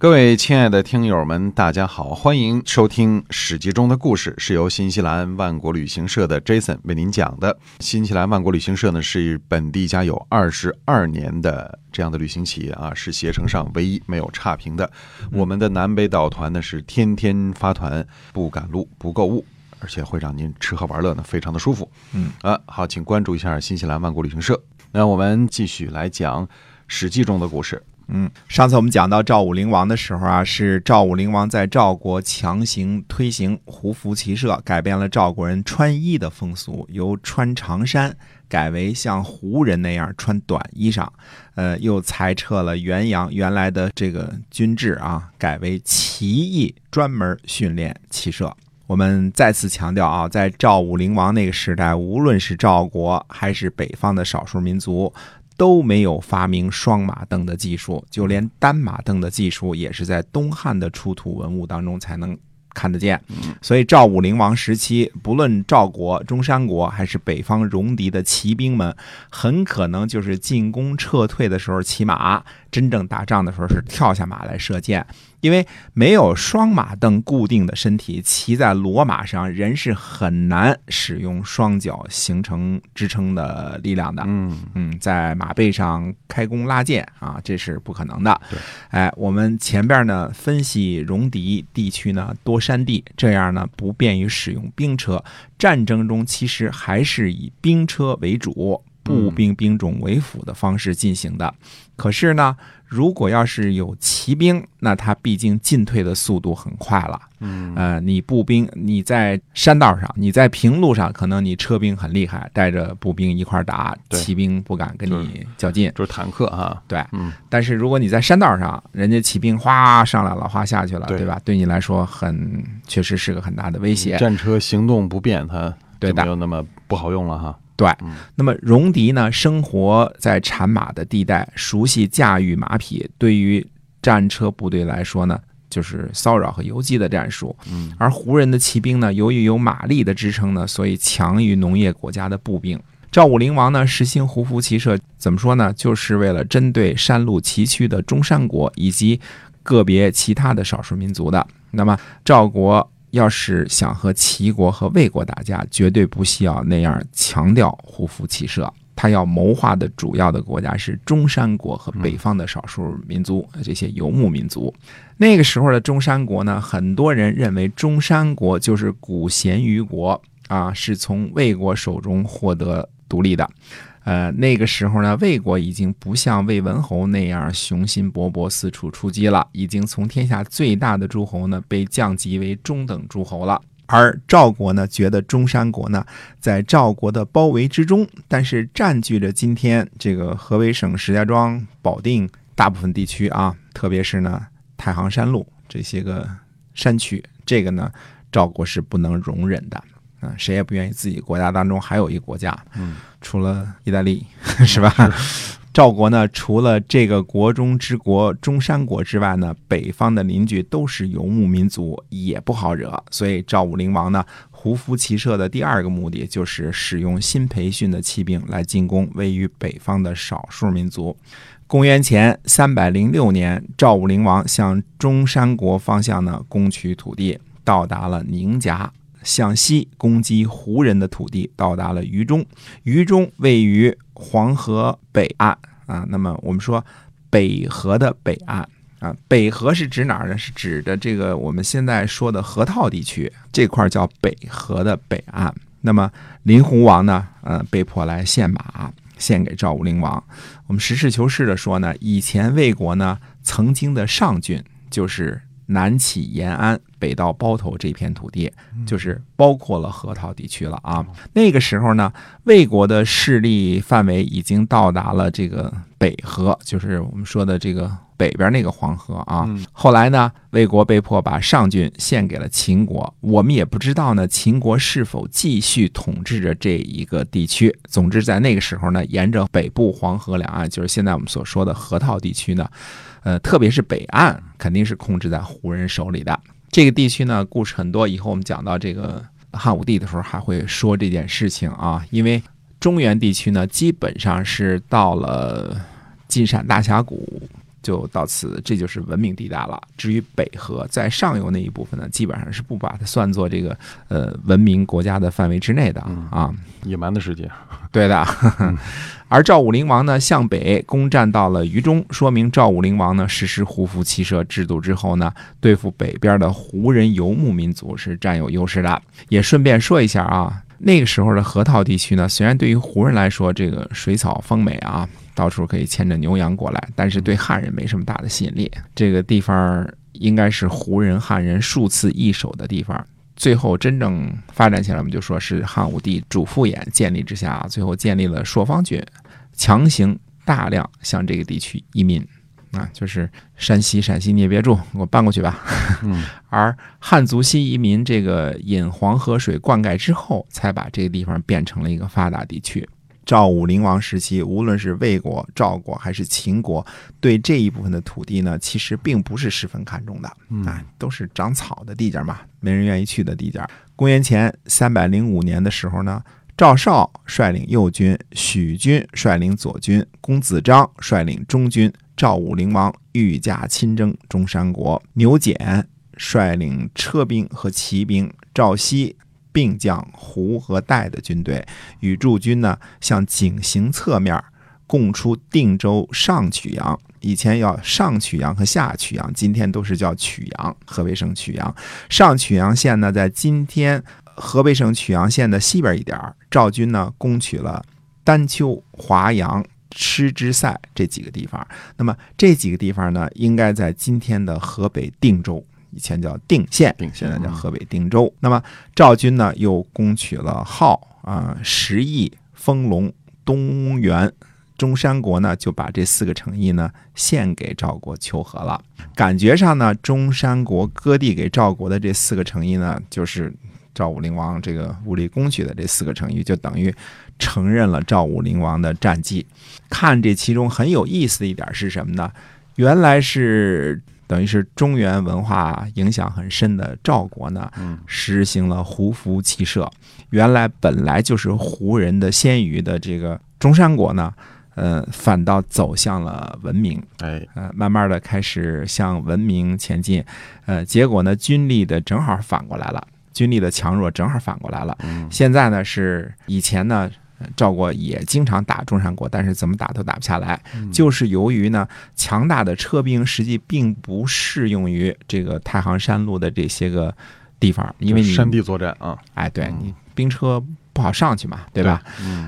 各位亲爱的听友们，大家好，欢迎收听《史记》中的故事，是由新西兰万国旅行社的 Jason 为您讲的。新西兰万国旅行社呢，是本地家有二十二年的这样的旅行企业啊，是携程上唯一没有差评的。我们的南北岛团呢，是天天发团，不赶路，不购物，而且会让您吃喝玩乐呢，非常的舒服。嗯啊，好，请关注一下新西兰万国旅行社。那我们继续来讲《史记》中的故事。嗯，上次我们讲到赵武灵王的时候啊，是赵武灵王在赵国强行推行胡服骑射，改变了赵国人穿衣的风俗，由穿长衫改为像胡人那样穿短衣裳，呃，又裁撤了原阳原来的这个军制啊，改为骑役，专门训练骑射。我们再次强调啊，在赵武灵王那个时代，无论是赵国还是北方的少数民族。都没有发明双马蹬的技术，就连单马蹬的技术也是在东汉的出土文物当中才能看得见。所以赵武灵王时期，不论赵国、中山国还是北方戎狄的骑兵们，很可能就是进攻撤退的时候骑马，真正打仗的时候是跳下马来射箭。因为没有双马镫固定的身体，骑在骡马上，人是很难使用双脚形成支撑的力量的。嗯嗯，在马背上开弓拉箭啊，这是不可能的。哎，我们前边呢分析戎狄地区呢多山地，这样呢不便于使用兵车。战争中其实还是以兵车为主，步兵兵种为辅的方式进行的。可是呢，如果要是有骑兵，那他毕竟进退的速度很快了。嗯呃，你步兵你在山道上，你在平路上，可能你车兵很厉害，带着步兵一块打，骑兵不敢跟你较劲。就是坦克哈。对，嗯，但是如果你在山道上，人家骑兵哗上来了，哗下去了，对对吧？对你来说很确实是个很大的威胁。战车行动不便，它就没有那么不好用了哈。对嗯，那么戎狄呢，生活在产马的地带，熟悉驾驭马匹，对于战车部队来说呢，就是骚扰和游击的战术。嗯，而胡人的骑兵呢，由于有马力的支撑呢，所以强于农业国家的步兵。赵武灵王呢实行胡服骑射，怎么说呢？就是为了针对山路崎岖的中山国以及个别其他的少数民族的。那么赵国要是想和齐国和魏国打架，绝对不需要那样强调胡服骑射。他要谋划的主要的国家是中山国和北方的少数民族，这些游牧民族。那个时候的中山国呢，很多人认为中山国就是古咸虞国啊，是从魏国手中获得独立的。呃，那个时候呢，魏国已经不像魏文侯那样雄心勃勃四处出击了，已经从天下最大的诸侯呢被降级为中等诸侯了。而赵国呢，觉得中山国呢在赵国的包围之中，但是占据着今天这个河北省石家庄、保定大部分地区啊，特别是呢太行山路这些个山区，这个呢赵国是不能容忍的。啊，谁也不愿意自己国家当中还有一个国家，嗯，除了意大利，是吧？赵国呢，除了这个国中之国中山国之外呢，北方的邻居都是游牧民族，也不好惹。所以赵武灵王呢，胡服骑射的第二个目的就是使用新培训的骑兵来进攻位于北方的少数民族。公元前三百零六年，赵武灵王向中山国方向呢攻取土地，到达了宁夹。向西攻击胡人的土地，到达了榆中。榆中位于黄河北岸啊。那么我们说北河的北岸啊，北河是指哪儿呢？是指的这个我们现在说的河套地区这块叫北河的北岸。那么林胡王呢，呃，被迫来献马，献给赵武灵王。我们实事求是的说呢，以前魏国呢曾经的上郡就是。南起延安，北到包头这片土地，就是包括了河套地区了啊。那个时候呢，魏国的势力范围已经到达了这个北河，就是我们说的这个北边那个黄河啊。后来呢，魏国被迫把上郡献给了秦国。我们也不知道呢，秦国是否继续统治着这一个地区。总之，在那个时候呢，沿着北部黄河两岸，就是现在我们所说的河套地区呢。呃，特别是北岸肯定是控制在胡人手里的。这个地区呢，故事很多，以后我们讲到这个汉武帝的时候还会说这件事情啊。因为中原地区呢，基本上是到了金陕大峡谷。就到此，这就是文明地带了。至于北河在上游那一部分呢，基本上是不把它算作这个呃文明国家的范围之内的啊，野蛮的世界。对的。而赵武灵王呢，向北攻占到了榆中，说明赵武灵王呢实施胡服骑射制度之后呢，对付北边的胡人游牧民族是占有优势的。也顺便说一下啊，那个时候的河套地区呢，虽然对于胡人来说，这个水草丰美啊。到处可以牵着牛羊过来，但是对汉人没什么大的吸引力。这个地方应该是胡人、汉人数次易手的地方。最后真正发展起来，我们就说是汉武帝主父偃建立之下，最后建立了朔方郡，强行大量向这个地区移民啊，就是山西、陕西你也别住，我搬过去吧。而汉族新移民这个引黄河水灌溉之后，才把这个地方变成了一个发达地区。赵武灵王时期，无论是魏国、赵国还是秦国，对这一部分的土地呢，其实并不是十分看重的，啊，都是长草的地界嘛，没人愿意去的地界。公元前三百零五年的时候呢，赵少率领右军，许军率领左军，公子章率领中军，赵武灵王御驾亲征中山国，牛翦率领车兵和骑兵，赵熙。并将胡和代的军队与驻军呢，向井陉侧面供出定州上曲阳。以前要上曲阳和下曲阳，今天都是叫曲阳。河北省曲阳上曲阳县呢，在今天河北省曲阳县的西边一点赵军呢，攻取了丹丘、华阳、吃之塞这几个地方。那么这几个地方呢，应该在今天的河北定州。以前叫定县，现在叫河北定州。那么赵军呢，又攻取了号啊、石邑、丰隆、东原、中山国呢，就把这四个城邑呢献给赵国求和了。感觉上呢，中山国割地给赵国的这四个城邑呢，就是赵武灵王这个武力攻取的这四个城邑，就等于承认了赵武灵王的战绩。看这其中很有意思的一点是什么呢？原来是。等于是中原文化影响很深的赵国呢，实行了胡服骑射。原来本来就是胡人的先于的这个中山国呢，呃，反倒走向了文明，哎，呃，慢慢的开始向文明前进。呃，结果呢，军力的正好反过来了，军力的强弱正好反过来了。现在呢是以前呢。赵国也经常打中山国，但是怎么打都打不下来，就是由于呢强大的车兵实际并不适用于这个太行山路的这些个地方，因为你山地作战啊，哎，对你兵车不好上去嘛，对吧？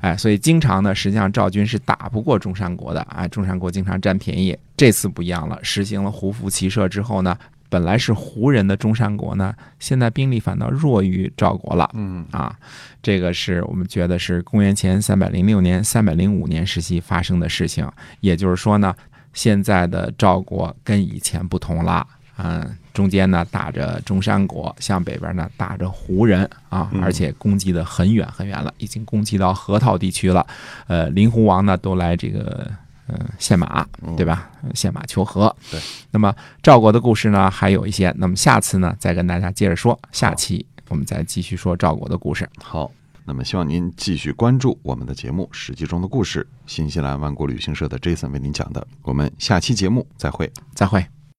哎，所以经常呢，实际上赵军是打不过中山国的，哎，中山国经常占便宜。这次不一样了，实行了胡服骑射之后呢。本来是胡人的中山国呢，现在兵力反倒弱于赵国了。嗯啊，这个是我们觉得是公元前三百零六年、三百零五年时期发生的事情。也就是说呢，现在的赵国跟以前不同了。嗯，中间呢打着中山国，向北边呢打着胡人啊，而且攻击的很远很远了，已经攻击到河套地区了。呃，林胡王呢都来这个。嗯，献马，对吧？献马求和。对，那么赵国的故事呢，还有一些。那么下次呢，再跟大家接着说。下期我们再继续说赵国的故事。好，那么希望您继续关注我们的节目《史记中的故事》，新西兰万国旅行社的 Jason 为您讲的。我们下期节目再会，再会。